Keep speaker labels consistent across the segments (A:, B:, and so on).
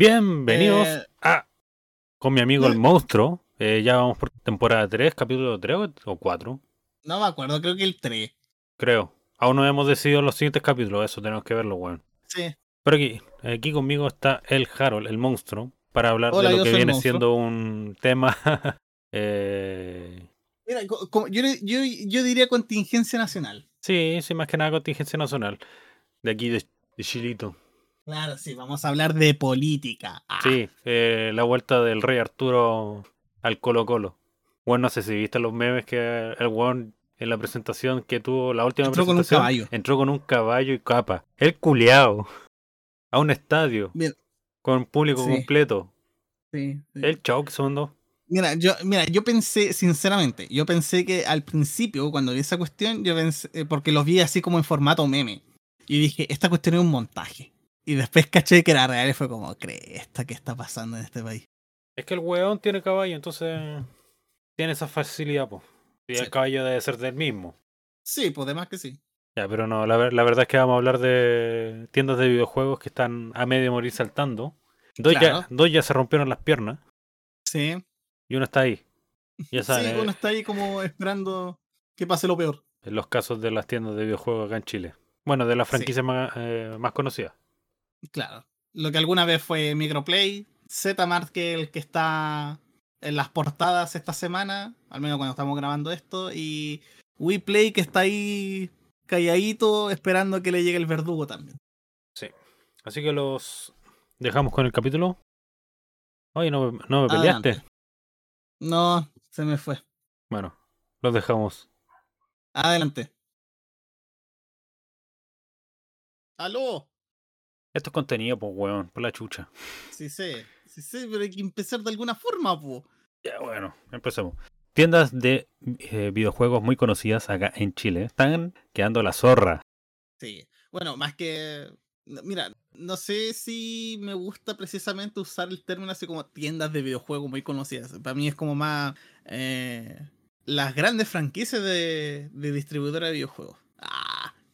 A: Bienvenidos
B: Eh,
A: a con mi amigo el monstruo. Eh, ya vamos por temporada 3, capítulo 3 o 4,
B: No me acuerdo, creo que el 3.
A: creo. Aún no hemos decidido los siguientes capítulos, eso tenemos que verlo, weón.
B: Sí.
A: Pero aquí, aquí conmigo está el Harold, el monstruo, para hablar
B: Hola,
A: de lo que viene siendo un tema. eh,
B: Mira, como- yo, yo, yo diría contingencia nacional.
A: sí, sí, más que nada contingencia nacional. De aquí, de, de Chilito.
B: Claro, sí, vamos a hablar de política. Ah,
A: Sí, eh, la vuelta del rey Arturo al Colo Colo. Bueno, no sé si viste los memes que el weón en la presentación que tuvo, la última
B: Entró con un
A: presentación,
B: caballo.
A: entró con un caballo y capa. El culeado. A un estadio.
B: Bien.
A: Con público
B: Sí.
A: completo.
B: sí, sí.
A: El choke son dos.
B: Mira, yo, mira, yo pensé, sinceramente, yo pensé que al principio, cuando vi esa cuestión, yo pensé, eh, porque los vi así como en formato meme. Y dije, esta cuestión es un montaje. Y después caché que era real y fue como, cresta, ¿qué está pasando en este país?
A: Es que el weón tiene caballo, entonces tiene esa facilidad, pues. Y
B: Sí.
A: el caballo debe ser del mismo.
B: Sí, pues demás que sí.
A: Ya, pero no, la, ver- la verdad es que vamos a hablar de tiendas de videojuegos que están a medio morir saltando. Dos,
B: Claro.
A: ya, dos ya se rompieron las piernas
B: Sí.
A: y uno está ahí. Ya
B: Sí,
A: saben,
B: uno
A: eh,
B: está ahí como esperando que pase lo peor.
A: en los casos de las tiendas de videojuegos acá en Chile. Bueno, de las
B: Sí.
A: franquicias más, eh, más conocidas.
B: Claro. Lo que alguna vez fue Microplay, Zmart, que el que está en las portadas esta semana, al menos cuando estamos grabando esto, y WePlay, que está ahí calladito esperando que le llegue el verdugo también.
A: Así que los dejamos con el capítulo. Oye, no, me- no me peleaste.
B: Adelante. No, se me fue.
A: Bueno, los dejamos.
B: Adelante. ¡Aló!
A: Esto es contenido, pues, weón, por la chucha.
B: Sí sé, sí sé, pero hay que empezar de alguna forma, po.
A: Ya, bueno, empecemos. Tiendas de eh, videojuegos muy conocidas acá en Chile están quedando la zorra.
B: Sí. Bueno, más que. Mira, no sé si me gusta precisamente usar el término así como tiendas de videojuegos muy conocidas. Para mí es como más. eh, las grandes franquicias de, de distribuidora de videojuegos.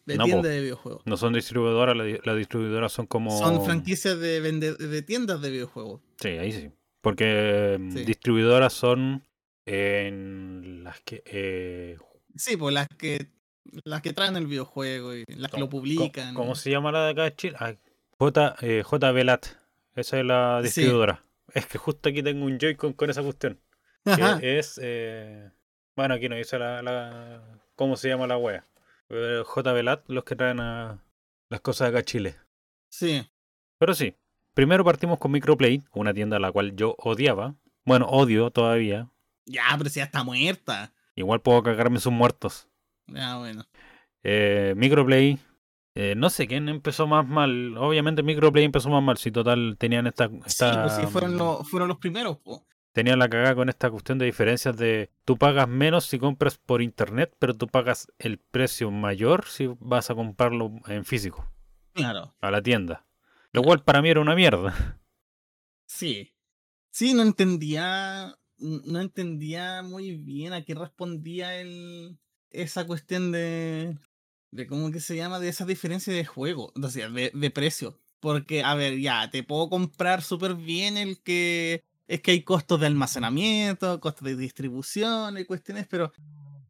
B: De
A: No,
B: tiendas
A: po.
B: de videojuegos.
A: No son distribuidoras, las las distribuidoras son como...
B: Son franquicias de, vende- de tiendas de videojuegos.
A: Sí, ahí sí. Porque
B: Sí.
A: distribuidoras son en las que... eh,
B: Sí, pues las que. Las que traen el videojuego y las que lo
A: ¿cómo-
B: publican.
A: ¿Cómo se llama la de acá de Chile? Ah, J, eh. Esa es la
B: Sí.
A: distribuidora. Es que justo aquí tengo un Joy-Con con esa cuestión. Que es... eh, bueno, aquí no dice la, la- cómo se llama la wea. Pero JB Lat, los que traen a las cosas acá a Chile.
B: Sí.
A: Pero sí, primero partimos con Microplay, una tienda a la cual yo odiaba. Bueno, odio todavía.
B: Ya, pero si ya está muerta.
A: Igual puedo cagarme sus muertos.
B: Ya, bueno.
A: Eh, Microplay, eh, no sé quién empezó más mal. Obviamente Microplay empezó más mal. Si total tenían esta,
B: Sí,
A: esta
B: pues sí, fueron, los, fueron los primeros, po.
A: Tenían la cagada con esta cuestión de diferencias de tú pagas menos si compras por internet, pero tú pagas el precio mayor si vas a comprarlo en físico,
B: Claro.
A: a la tienda. Lo cual para mí era una mierda.
B: Sí. Sí, no entendía. No entendía muy bien a qué respondía el. esa cuestión de. de cómo que se llama, de esa diferencia de juego. O sea, de, de precio. Porque, a ver, ya, te puedo comprar súper bien el que. Es que hay costos de almacenamiento, costos de distribución y cuestiones, pero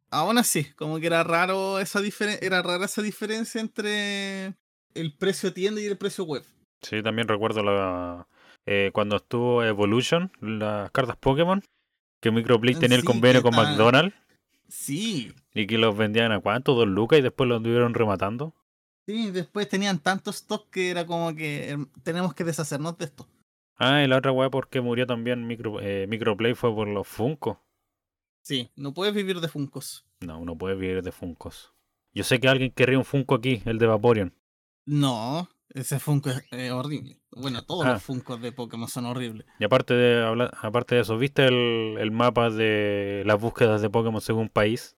B: aún así, como que era raro esa diferencia, era rara esa diferencia entre el precio tienda y el precio web.
A: Sí, también recuerdo la eh, cuando estuvo Evolution, las cartas Pokémon, que Microplay tenía el convenio con McDonald's
B: Sí,
A: y que los vendían a cuánto, dos lucas y después los estuvieron rematando.
B: Sí, después tenían tantos stock que era como que em, tenemos que deshacernos de esto.
A: Ah, y la otra weá porque murió también Micro, eh, Microplay fue por los Funko.
B: Sí, no puedes vivir de Funcos.
A: No, uno puede vivir de Funkos. Yo sé que alguien querría un Funko aquí, el de Vaporeon.
B: No, ese Funko es eh, horrible. Bueno, todos
A: Ah.
B: los Funkos de Pokémon son horribles.
A: Y aparte de aparte de eso, ¿viste el, el mapa de las búsquedas de Pokémon según país?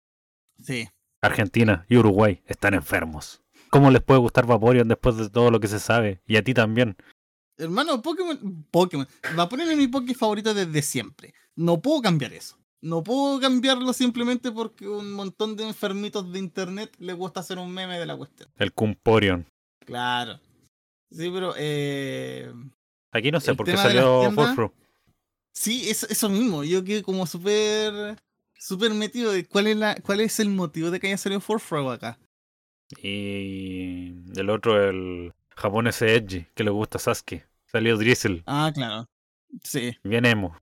B: Sí,
A: Argentina y Uruguay están enfermos. ¿Cómo les puede gustar Vaporeon después de todo lo que se sabe? Y a ti también.
B: Hermano, Pokémon, Pokémon, Vaporeon es mi Poké favorito desde siempre. No puedo cambiar eso. No puedo cambiarlo simplemente porque un montón de enfermitos de internet les gusta hacer un meme de la cuestión.
A: El Cumporion.
B: Claro. Sí, pero eh,
A: Aquí no sé por qué salió Forfro.
B: Sí, eso, eso mismo. Yo quedé como súper súper metido de cuál es la cuál es el motivo de que haya salido Forfro acá.
A: Y el otro, el japonés Edgy, que le gusta Sasuke. Salió Drizzle.
B: Ah, claro. Sí,
A: Bien emo.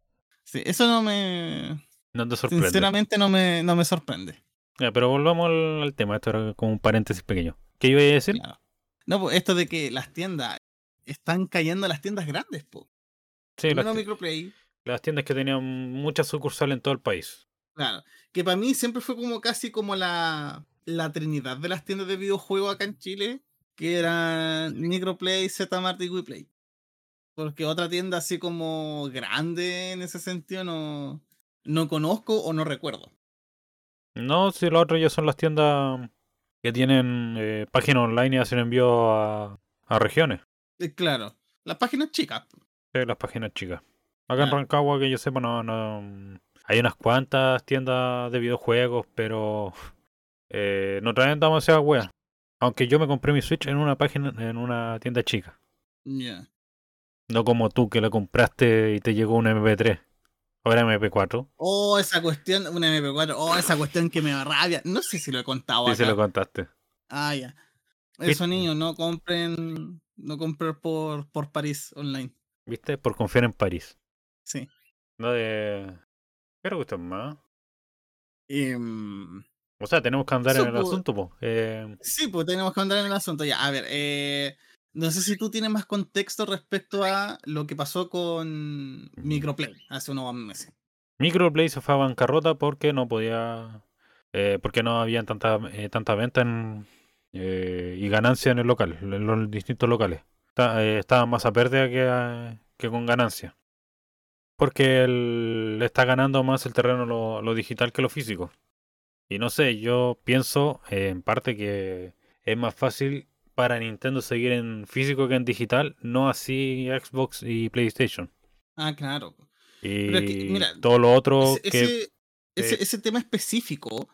B: sí. Eso no me.
A: No te sorprende.
B: Sinceramente no me, no me sorprende.
A: Ya, pero volvamos al, al tema. Esto era como un paréntesis pequeño. ¿Qué iba a decir?
B: Claro. No, pues esto de que las tiendas están cayendo las tiendas grandes, po.
A: Sí, las,
B: Microplay.
A: las tiendas que tenían muchas sucursales en todo el país.
B: Claro. Que para mí siempre fue como casi como la, la trinidad de las tiendas de videojuegos acá en Chile, que eran Microplay, Zmart y WePlay. Porque otra tienda así como grande en ese sentido no, no conozco o no recuerdo.
A: No, si lo otro ya son las tiendas que tienen eh, página online y hacen envío a, a regiones.
B: Eh, claro, las páginas chicas.
A: Sí, las páginas chicas. Acá en
B: Claro.
A: Rancagua, que yo sepa, no, no. Hay unas cuantas tiendas de videojuegos, pero eh, no traen demasiadas weas. Aunque yo me compré mi Switch en una página, en una tienda chica.
B: Ya.
A: No como tú que la compraste y te llegó un MP3. Ahora MP4.
B: Oh, esa cuestión, una MP4, oh, esa cuestión que me da rabia. No sé si lo he contado
A: Sí, se lo contaste.
B: Ah, ya.
A: ¿Viste?
B: Eso, niños, no compren, no compren por, por París online.
A: ¿Viste? Por confiar en París.
B: Sí.
A: No de. ¿Qué le gusta más?
B: Em,
A: O sea, tenemos que andar en el asunto, po. Eh,
B: sí, pues tenemos que andar en el asunto. Ya, a ver, eh, no sé si tú tienes más contexto respecto a lo que pasó con Microplay hace unos meses.
A: Microplay se fue a bancarrota porque no podía. eh, porque no había tanta, tanta venta en, y ganancia en el local, en los distintos locales. Está- Estaban más a pérdida que, a- que con ganancia. Porque le está ganando más el terreno lo, lo digital que lo físico. Y no sé, yo pienso eh, en parte que es más fácil para Nintendo seguir en físico que en digital, no así Xbox y PlayStation.
B: Ah, claro.
A: Y
B: Pero es que, mira,
A: todo lo otro
B: Ese,
A: que
B: ese, ese-
A: eh,
B: ese tema específico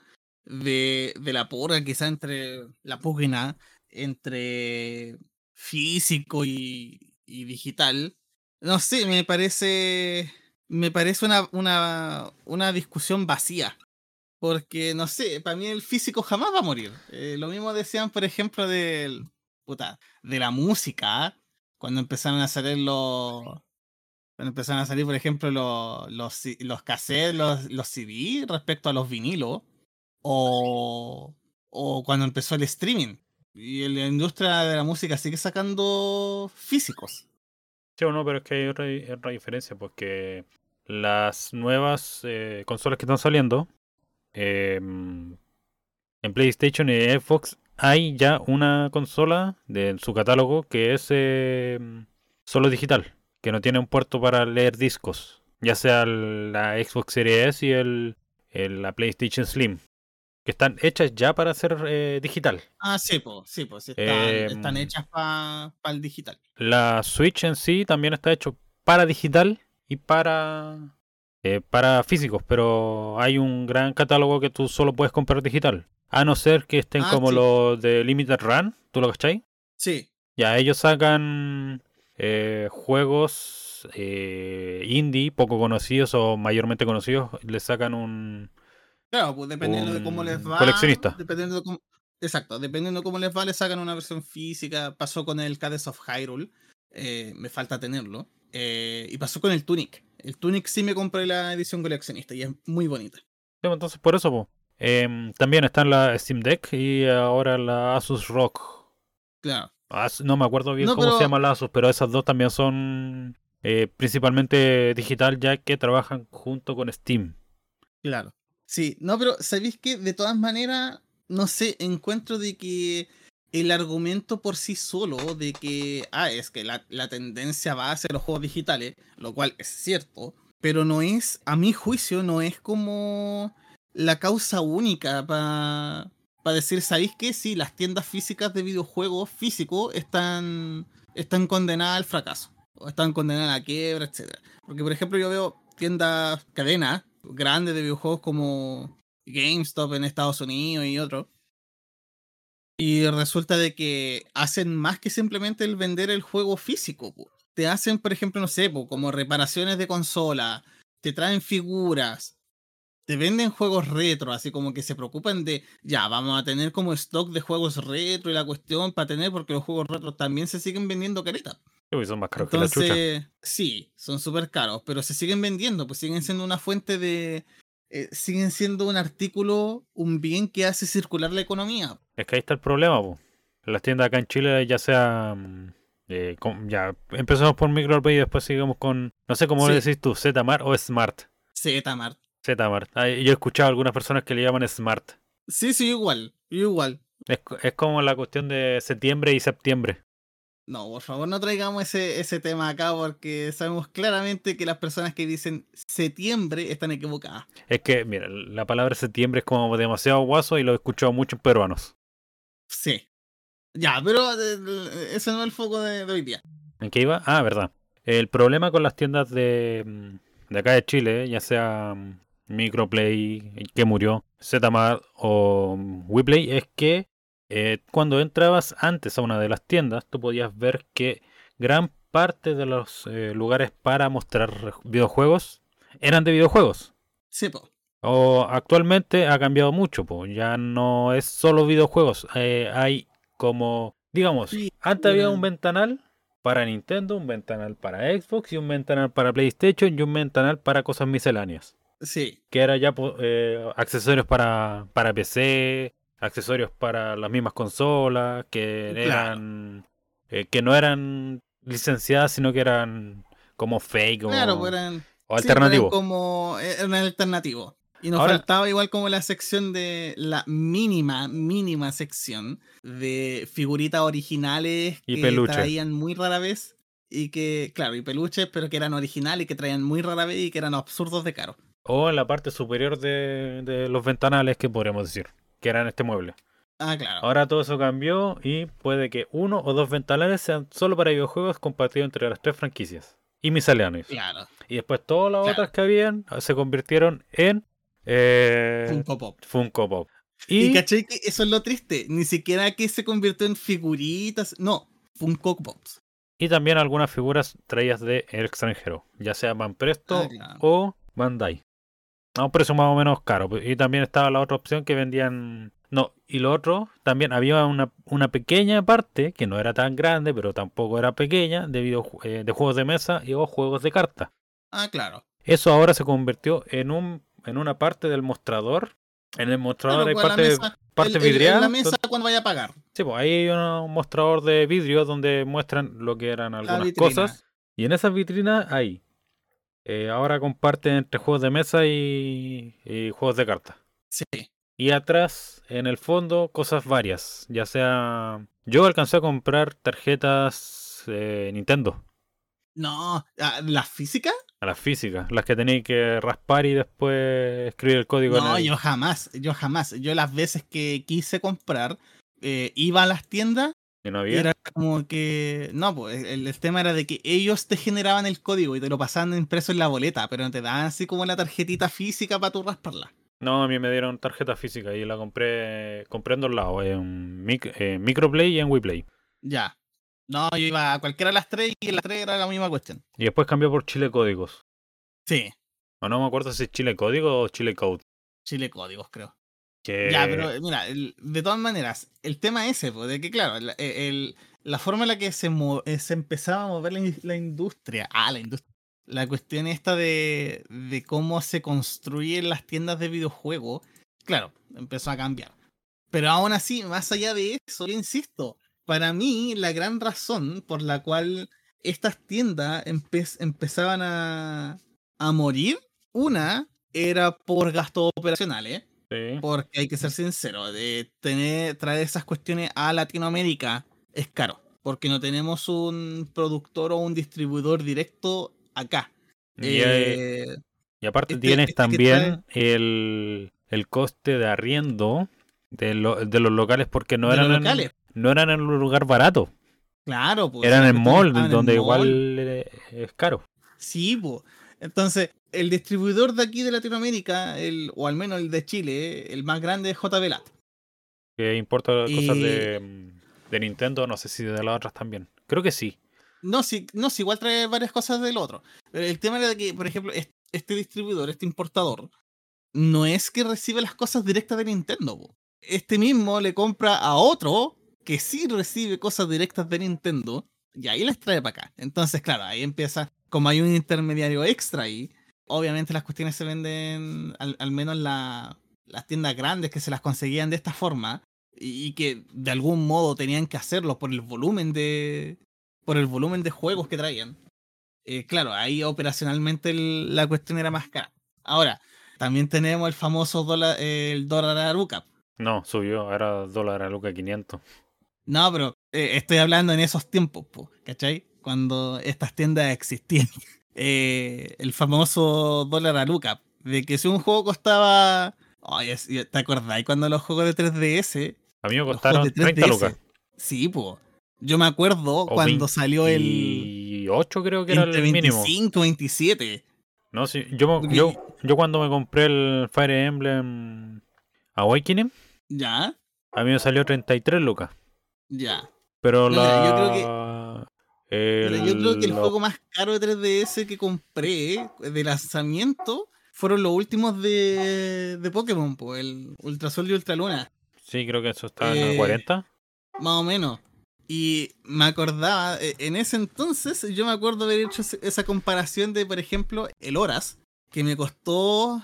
B: de, de la porra, quizá entre la pugna entre físico y, y digital, no sé, me parece. Me parece una, una, una discusión vacía. Porque, no sé, para mí el físico jamás va a morir. Eh, lo mismo decían, por ejemplo, del, puta, de la música, cuando empezaron a salir los, cuando empezaron a salir, por ejemplo, los, los, los cassettes, los, los CD respecto a los vinilos, o, o cuando empezó el streaming. Y la industria de la música sigue sacando físicos.
A: Sí o no, pero es que hay otra, otra diferencia, porque las nuevas eh, consolas que están saliendo em, en PlayStation y Xbox hay ya una consola de, en su catálogo que es em, solo digital, que no tiene un puerto para leer discos, ya sea la Xbox Series S y el, el- la PlayStation Slim, que están hechas ya para ser eh, digital.
B: Ah, sí, pues, sí, pues, están, están
A: Em,
B: hechas para el digital.
A: La Switch en sí también está hecho para digital y para eh, para físicos, pero hay un gran catálogo que tú solo puedes comprar digital. A no ser que estén
B: Ah,
A: como
B: sí.
A: los de Limited Run, ¿tú lo cachai?
B: Sí,
A: Ya, ellos sacan eh, juegos eh, indie, poco conocidos o mayormente conocidos, les sacan un...
B: claro, pues dependiendo de cómo les va.
A: coleccionista.
B: Dependiendo de cómo, exacto, dependiendo de cómo les va, les sacan una versión física. Pasó con el Cadence of Hyrule. eh, me falta tenerlo. Eh, y pasó con el Tunic. El Tunic sí me compré la edición coleccionista y es muy bonita.
A: Sí, Entonces, por eso, po. Em, también está en la Steam Deck y ahora la Asus Rock.
B: Claro.
A: As- no me acuerdo bien
B: No,
A: cómo se llama la Asus, pero esas dos también son eh, principalmente digital, ya que trabajan junto con Steam.
B: Claro. Sí, no, pero ¿sabéis que De todas maneras, no sé, encuentro de que el argumento por sí solo de que, ah, es que la, la tendencia va hacia los juegos digitales, lo cual es cierto, pero no es, a mi juicio, no es como la causa única para decir, ¿sabéis que Sí, las tiendas físicas de videojuegos físicos están, están condenadas al fracaso, o están condenadas a la quiebra, etc. Porque, por ejemplo, yo veo tiendas, cadenas grandes de videojuegos como GameStop en Estados Unidos y otros. Y resulta de que hacen más que simplemente el vender el juego físico. po. te hacen, por ejemplo, no sé, po, como reparaciones de consola, te traen figuras, te venden juegos retro, así como que se preocupan de, ya, vamos a tener como stock de juegos retro y la cuestión para tener, porque los juegos retro también se siguen vendiendo careta.
A: Sí, pues son más caros que la chucha.
B: Entonces, sí, son súper caros, pero se siguen vendiendo, pues siguen siendo una fuente de... eh, siguen siendo un artículo, un bien que hace circular la economía.
A: Es que ahí está el problema, po. Las tiendas acá en Chile, ya sea. mm, eh, con- ya empezamos por Microplay y después seguimos con. No sé cómo
B: Sí.
A: le decís tú, Zmart o Smart.
B: Zmart.
A: Zmart. Ah, Yo he escuchado a algunas personas que le llaman Smart.
B: Sí, sí, igual, igual.
A: Es, es como la cuestión de septiembre y septiembre.
B: No, por favor, no traigamos ese, ese tema acá porque sabemos claramente que las personas que dicen septiembre están equivocadas.
A: Es que, mira, la palabra septiembre es como demasiado guaso y lo he escuchado mucho en peruanos.
B: Sí. Ya, pero eh, eh, ese no es el foco de, de hoy día.
A: ¿En qué iba? Ah, verdad. El problema con las tiendas de, mm, de acá de Chile, ya sea mm, Microplay, que murió, Zmart o mm, WePlay, es que eh, cuando entrabas antes a una de las tiendas, tú podías ver que gran parte de los eh, lugares para mostrar videojuegos eran de videojuegos.
B: Sí, po.
A: O actualmente ha cambiado mucho, po. ya no es solo videojuegos. eh, hay como, digamos,
B: Sí,
A: antes había un ventanal para Nintendo, un ventanal para Xbox y un ventanal para PlayStation y un ventanal para cosas misceláneas.
B: Sí,
A: Que era ya eh, accesorios para, para PC, accesorios para las mismas consolas, que
B: Claro.
A: eran eh, que no eran licenciadas, sino que eran como fake o,
B: claro, pues eran,
A: o
B: sí, eran
A: alternativo.
B: como eran alternativos. Y nos
A: Ahora-
B: faltaba igual como la sección de la mínima, mínima sección de figuritas originales
A: Y
B: que traían muy rara vez y que, claro, y peluches, pero que eran originales y que traían muy rara vez y que eran absurdos de caro.
A: O en la parte superior de, de los ventanales, que podríamos decir, que eran este mueble.
B: Ah, claro.
A: Ahora todo eso cambió y puede que uno o dos ventanales sean solo para videojuegos compartidos entre las tres franquicias y misceláneos.
B: Claro.
A: Y después todas las
B: Claro.
A: otras que habían se convirtieron en eh,
B: Funko Pop.
A: Funko Pop.
B: Y,
A: Y,
B: caché que eso es lo triste. Ni siquiera que se convirtió en figuritas. No, Funko Pops.
A: y también algunas figuras traídas de el extranjero, ya sea Banpresto
B: Ah, claro.
A: o Bandai. A un precio más o menos caro. Y también estaba la otra opción que vendían. No, y lo otro, también había una, una pequeña parte, que no era tan grande, pero tampoco era pequeña, de, videoju- eh, de juegos de mesa y o juegos de cartas.
B: Ah, claro.
A: Eso ahora se convirtió en un en una parte del mostrador. En el mostrador
B: Claro,
A: hay
B: pues,
A: parte,
B: mesa-
A: parte
B: el- en la mesa cuando vaya a pagar.
A: Sí, pues ahí hay un mostrador de vidrio donde muestran lo que eran algunas cosas. Y en esas vitrinas hay. Eh, ahora comparten entre juegos de mesa y, y juegos de cartas.
B: Sí.
A: Y atrás, en el fondo, cosas varias. Ya sea. Yo alcancé a comprar tarjetas eh, Nintendo.
B: No, ah, ¿la física?
A: A las físicas. Las que tenéis que raspar y después escribir el código. en
B: No,
A: el-
B: yo jamás, yo jamás. Yo las veces que quise comprar, eh, iba a las tiendas
A: no
B: y
A: había.
B: era como que... No, pues el, el tema era de que ellos te generaban el código y te lo pasaban impreso en la boleta, pero no te daban así como la tarjetita física para tú rasparla.
A: No, a mí me dieron tarjeta física y la compré, compré en dos lados, en Mic- en Microplay y en WePlay.
B: Ya. No, yo iba a cualquiera de las tres y en las tres era la misma cuestión.
A: Y después cambió por Chile Códigos.
B: Sí,
A: O no me acuerdo si es Chile Código o Chile Code.
B: Chile Códigos, creo.
A: Que...
B: Ya, pero mira, el- de todas maneras, el tema ese, pues, de que claro, el- el- la forma en la que se, eh, se empezaba a mover la, in- la industria, ah, la industria, la cuestión esta de, de cómo se construyen las tiendas de videojuegos, claro, empezó a cambiar. Pero aún así, más allá de eso, yo insisto, para mí la gran razón por la cual estas tiendas empe- empezaban a, a morir, una era por gastos operacionales.
A: Sí.
B: Porque hay que ser sincero, de tener, traer esas cuestiones a Latinoamérica es caro. Porque no tenemos un productor o un distribuidor directo acá.
A: Y, eh, y aparte
B: este-
A: tienes
B: este
A: también el, el coste de arriendo de, lo- de los locales porque no eran, en,
B: locales.
A: no eran en un lugar barato.
B: Claro, pues.
A: eran en
B: cuestiones
A: mall,
B: en
A: donde
B: mall.
A: igual eh, es caro.
B: Sí, pues. Entonces, el distribuidor de aquí de Latinoamérica, el, o al menos el de Chile, el más grande es JB Lat.
A: Que importa cosas de, de Nintendo, no sé si de las otras también. Creo que sí.
B: No, sí, no, sí, igual trae varias cosas del otro. Pero el tema era de que, por ejemplo, este distribuidor, este importador, no es que recibe las cosas directas de Nintendo. Este mismo le compra a otro que sí recibe cosas directas de Nintendo y ahí les trae para acá. Entonces, claro, ahí empieza, como hay un intermediario extra ahí, obviamente las cuestiones se venden, al, menos la, las tiendas grandes que se las conseguían de esta forma y, que de algún modo tenían que hacerlo por el volumen de, por el volumen de juegos que traían. Eh, claro, ahí operacionalmente la cuestión era más cara. Ahora, también tenemos el famoso dólar, el dólar Aruca.
A: No, subió, ahora dólar Aruca 500.
B: No, pero eh, estoy hablando en esos tiempos, ¿cachai? Cuando estas tiendas existían. Eh, el famoso dólar Aruca. De que si un juego costaba. Oye, ¿te acordáis cuando los juegos de 3DS?
A: A mí me costaron 30 lucas.
B: Sí, pues. Yo me acuerdo cuando salió el.
A: 8 creo que era el mínimo.
B: 25, 27.
A: No, sí. Yo, yo, yo cuando me compré el Fire Emblem Awakening.
B: Ya.
A: A mí me salió 33 lucas.
B: Ya.
A: Pero la.
B: Yo creo que. Yo creo que el juego más caro de 3DS que compré de lanzamiento fueron los últimos de, de Pokémon, pues, el Ultra Sol y Ultra Luna.
A: Sí, creo que eso está en el 40.
B: Eh, más o menos. Y me acordaba, e, en ese entonces, yo me acuerdo haber hecho esa comparación de, por ejemplo, el Horas, que me costó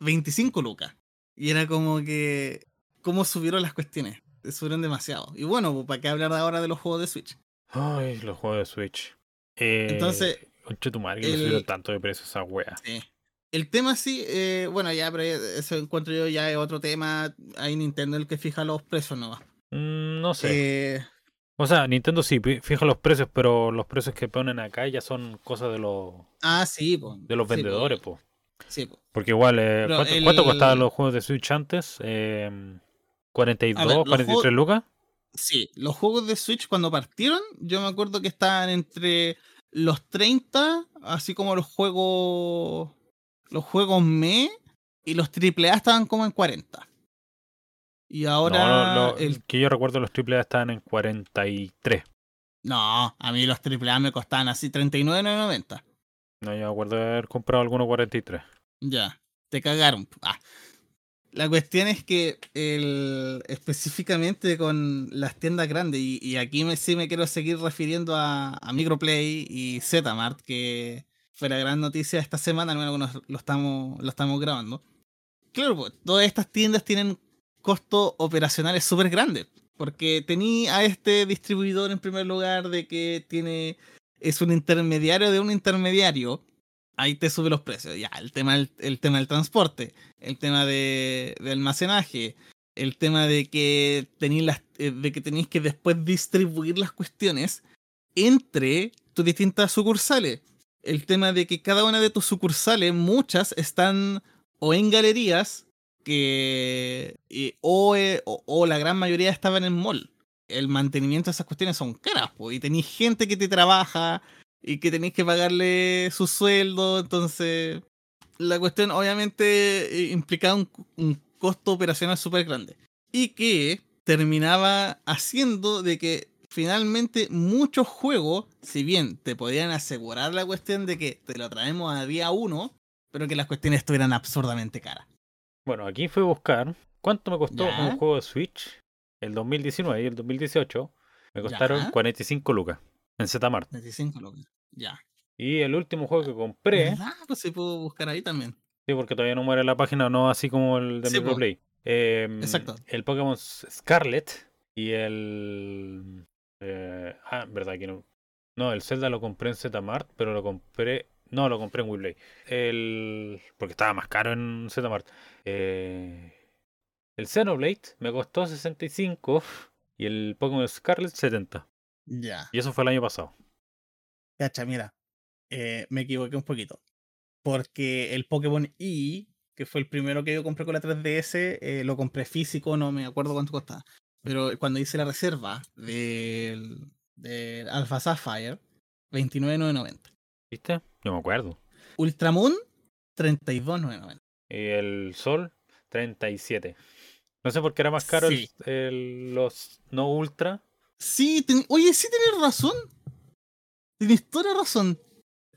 B: 25 lucas. Y era como que, ¿cómo subieron las cuestiones? Subieron demasiado. Y bueno, ¿para qué hablar ahora de los juegos de Switch?
A: Ay, los juegos de Switch. Eh, Entonces. Conche tu madre, que no tanto de precio esa wea.
B: Sí. El tema sí, eh, bueno, ya, pero eso encuentro yo ya es otro tema. Hay Nintendo el que fija los precios, ¿no?
A: Mm, no sé. Eh, o sea, Nintendo sí fija los precios, pero los precios que ponen acá ya son cosas de los.
B: Ah, sí,
A: De los vendedores,
B: pues.
A: Sí, Porque igual, eh, ¿cuánto, costaban los juegos de Switch antes? Eh, ¿42, 43 lucas?
B: Sí, los juegos de Switch cuando partieron, yo me acuerdo que estaban entre los 30, así como los juegos. Los juegos ME y los AAA estaban como en 40. Y ahora.
A: el que yo recuerdo, los AAA estaban en 43.
B: No, a mí los AAA me costaban así 39,90.
A: No, yo me acuerdo de haber comprado algunos 43.
B: Ya, te cagaron. Ah. La cuestión es que el, específicamente con las tiendas grandes, y, aquí me, sí me quiero seguir refiriendo a, Microplay y Zmart, que fue la gran noticia esta semana, al menos lo estamos, lo estamos grabando. Claro, pues, todas estas tiendas tienen costo operacional es súper grande. Porque tenía a este distribuidor en primer lugar de que tiene. es un intermediario de un intermediario. Ahí te sube los precios. Ya, el tema, el, tema del transporte, el tema de, almacenaje, el tema de que tenéis eh, de que tenéis que después distribuir las cuestiones entre tus distintas sucursales. El tema de que cada una de tus sucursales, muchas están o en galerías que eh, o, la gran mayoría estaban en mall. El mantenimiento de esas cuestiones son caras, y tenéis gente que te trabaja y que tenéis que pagarle su sueldo, entonces la cuestión obviamente eh, implicaba un, un costo operacional súper grande. Y que terminaba haciendo de que finalmente muchos juegos, si bien te podían asegurar la cuestión de que te lo traemos a día uno, pero que las cuestiones estuvieran absurdamente caras.
A: Bueno, aquí fui a buscar cuánto me costó un juego de Switch el 2019 y el 2018. Me costaron 45 lucas en Zmart.
B: 45 lucas, ya.
A: Y el último juego que compré.
B: Ah, pues sí puedo buscar ahí también.
A: Sí, porque todavía no muere la página, no así como el de sí, Play. Em,
B: Exacto.
A: El Pokémon Scarlet y el. Eh, ah, verdad que no. No, el Zelda lo compré en Zmart, pero lo compré no, lo compré en WePlay. El... Porque estaba más caro en Zmart. Eh... El Xenoblade me costó 65 y el Pokémon Scarlet 70.
B: Ya.
A: Y eso fue el año pasado.
B: Cacha, mira. Eh, me equivoqué un poquito. Porque el Pokémon E, que fue el primero que yo compré con la 3DS, eh, lo compré físico, no me acuerdo cuánto costaba. Pero cuando hice la reserva del, del Alpha Sapphire, 29,990.
A: ¿Viste? No me acuerdo.
B: Ultramoon, 32,990.
A: Y el Sol, 37. No sé por qué era más caro los no ultra.
B: Sí, oye, sí tenés razón. Tienes toda la razón.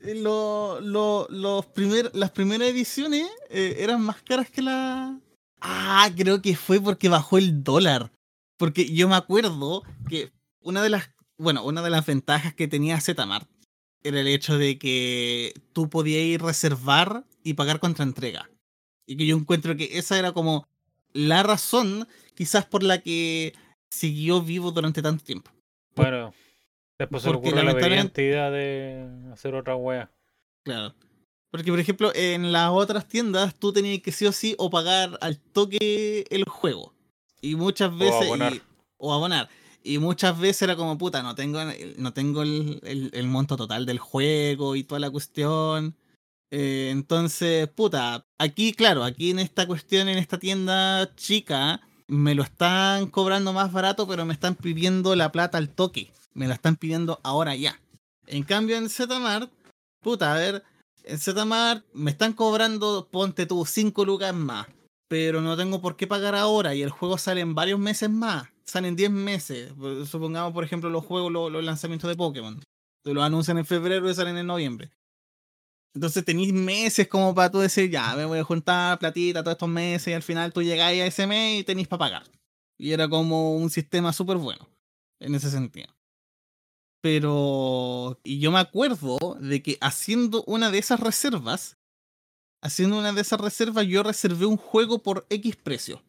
B: Eh, lo- lo- los primer, las primeras ediciones eh, eran más caras que la. Ah, creo que fue porque bajó el dólar. Porque yo me acuerdo que una de las. Bueno, una de las ventajas que tenía Zmart era el hecho de que tú podías ir reservar y pagar contra entrega. Y que yo encuentro que esa era como la razón, quizás por la que siguió vivo durante tanto tiempo.
A: Bueno, después se le
B: porque
A: ocurre la idea de hacer otra wea.
B: Claro. Porque, por ejemplo, en las otras tiendas tú tenías que sí o sí o pagar al toque el juego. Y muchas veces.
A: abonar.
B: y- o abonar. Y muchas veces era como, puta, no tengo, no tengo el, el- el monto total del juego y toda la cuestión. Eh, entonces, puta, aquí, claro, aquí en esta cuestión, en esta tienda chica, me lo están cobrando más barato, pero me están pidiendo la plata al toque. Me la están pidiendo ahora ya. En cambio, en Zmart, puta, a ver, en Zmart me están cobrando, ponte tú, 5 lucas más. Pero no tengo por qué pagar ahora y el juego sale en varios meses más. Salen 10 meses. Supongamos, por ejemplo, los juegos, los, lanzamientos de Pokémon. Los anuncian en febrero y salen en noviembre. Entonces tenéis meses como para tú decir, ya, me voy a juntar platita todos estos meses y al final tú llegáis a ese mes y tenéis para pagar. Y era como un sistema súper bueno en ese sentido. Pero, yo me acuerdo de que haciendo una de esas reservas, haciendo una de esas reservas, yo reservé un juego por X precio.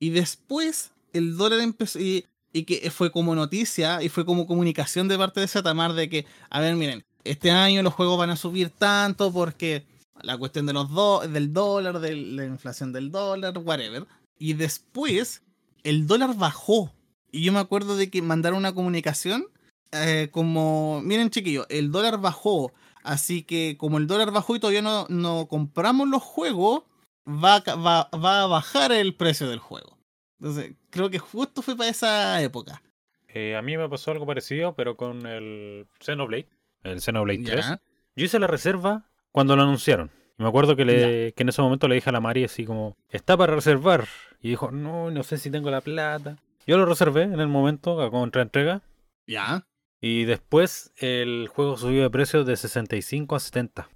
B: Y después el dólar empezó, y, y que fue como noticia y fue como comunicación de parte de Satamar de que, a ver, miren, este año los juegos van a subir tanto porque la cuestión de los do del dólar, de la inflación del dólar, whatever. Y después el dólar bajó. Y yo me acuerdo de que mandaron una comunicación eh, como, miren chiquillos, el dólar bajó. Así que como el dólar bajó y todavía no, no compramos los juegos, va, va, va a bajar el precio del juego. Entonces, creo que justo fue para esa época.
A: Eh, a mí me pasó algo parecido, pero con el Xenoblade, el Xenoblade 3.
B: ¿Ya?
A: Yo hice la reserva cuando lo anunciaron. Y me acuerdo que, le, que en ese momento le dije a la Mari así como, está para reservar. Y dijo, no, no sé si tengo la plata. Yo lo reservé en el momento, a contra entrega.
B: ¿Ya?
A: Y después el juego subió de precio de 65 a 70.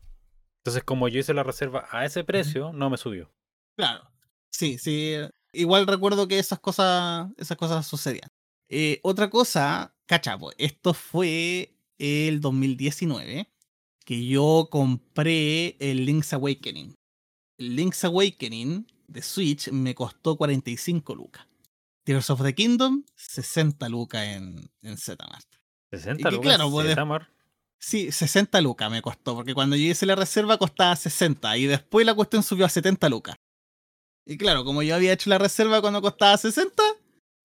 A: Entonces como yo hice la reserva a ese precio, no me subió.
B: Claro. Sí, sí. Igual recuerdo que esas cosas, esas cosas sucedían. Eh, otra cosa, cachapo, esto fue el 2019 que yo compré el Link's Awakening. El Link's Awakening de Switch me costó 45 lucas. Tears of the Kingdom, 60 lucas en, en Zmart.
A: 60
B: que
A: lucas,
B: claro, pues,
A: Zmart.
B: Sí, 60 lucas me costó, porque cuando yo hice la reserva costaba 60 y después la cuestión subió a 70 lucas. Y claro, como yo había hecho la reserva cuando costaba 60,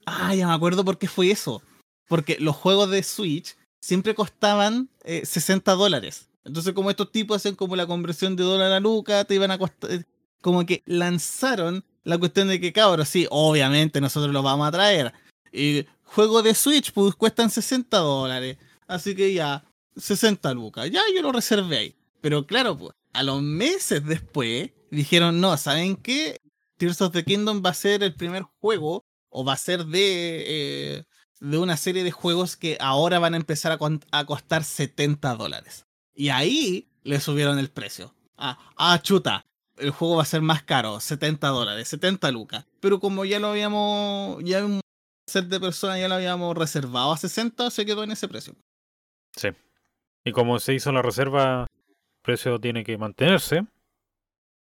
B: ah, ya me acuerdo por qué fue eso. Porque los juegos de Switch siempre costaban eh, 60 dólares. Entonces, como estos tipos hacen como la conversión de dólar a lucas, te iban a costar. eh, Como que lanzaron la cuestión de que, cabros, sí, obviamente nosotros los vamos a traer. Y juegos de Switch, pues cuestan 60 dólares. Así que ya, 60 lucas. Ya yo lo reservé ahí. Pero claro, pues, a los meses después dijeron, no, ¿saben qué? Tears of the Kingdom va a ser el primer juego, o va a ser de, eh, de una serie de juegos que ahora van a empezar a, a costar 70 dólares. Y ahí le subieron el precio. Ah, ah, chuta, el juego va a ser más caro, 70 dólares, 70 lucas. Pero como ya lo habíamos, ya set de personas ya lo habíamos reservado a 60, se quedó en ese precio.
A: Sí. Y como se hizo la reserva, el precio tiene que mantenerse.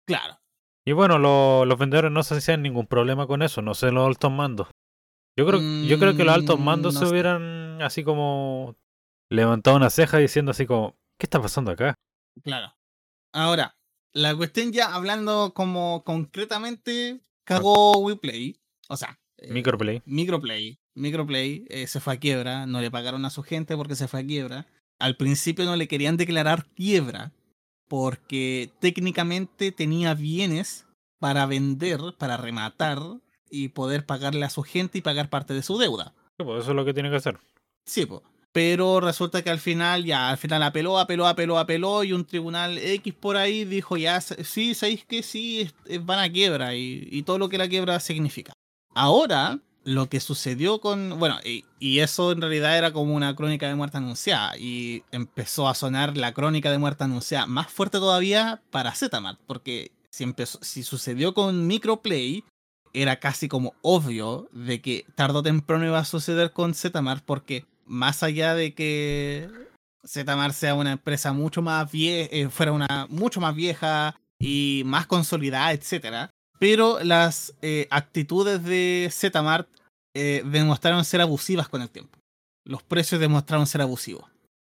B: Claro.
A: Y bueno, lo- los vendedores no se hacían ningún problema con eso, no sé los altos mandos. Yo creo, yo creo que los altos
B: Mm,
A: mandos
B: no
A: se hubieran así como levantado una ceja diciendo así como, ¿qué está pasando acá?
B: Claro. Ahora, la cuestión ya hablando como concretamente, cagó WePlay. O sea, eh,
A: Microplay.
B: Microplay. Microplay eh, se fue a quiebra, no le pagaron a su gente porque se fue a quiebra. Al principio no le querían declarar quiebra porque técnicamente tenía bienes para vender, para rematar y poder pagarle a su gente y pagar parte de su deuda.
A: Sí, pues eso es lo que tiene que hacer.
B: Sí, po. Pero resulta que al final, ya, al final apeló, apeló, apeló, apeló y un tribunal X por ahí dijo, ya, sí, sabéis que sí, van a quiebra y, y todo lo que la quiebra significa. Ahora, lo que sucedió con. Bueno, y, eso en realidad era como una crónica de muerte anunciada. Y empezó a sonar la crónica de muerte anunciada más fuerte todavía para Zmart. Porque si, empezó, si sucedió con Microplay, era casi como obvio de que tarde o temprano iba a suceder con Zmart. Porque más allá de que Zmart sea una empresa mucho más vieja, eh, fuera una mucho más vieja y más consolidada, etcétera. Pero las eh, actitudes de Zmart eh, demostraron ser abusivas con el tiempo. Los precios demostraron ser abusivos.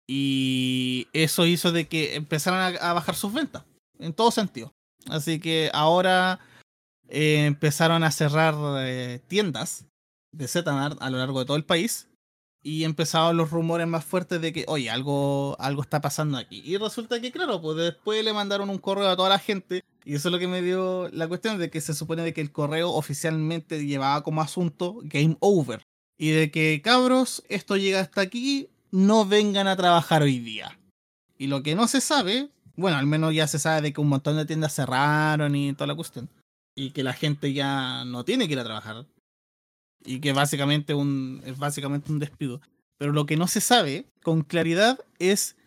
B: Y eso hizo de que empezaran a, bajar sus ventas, en todo sentido. Así que ahora eh, empezaron a cerrar tiendas de Zmart a lo largo de todo el país. Y empezaron los rumores más fuertes de que, oye, algo, algo está pasando aquí. Y resulta que, claro, pues después le mandaron un correo a toda la gente. Y eso es lo que me dio la cuestión de que se supone de que el correo oficialmente llevaba como asunto Game Over. Y de que, cabros, esto llega hasta aquí, no vengan a trabajar hoy día. Y lo que no se sabe, bueno, al menos ya se sabe de que un montón de tiendas cerraron y toda la cuestión. Y que la gente ya no tiene que ir a trabajar y que básicamente un, es básicamente un despido. Pero lo que no se sabe con claridad es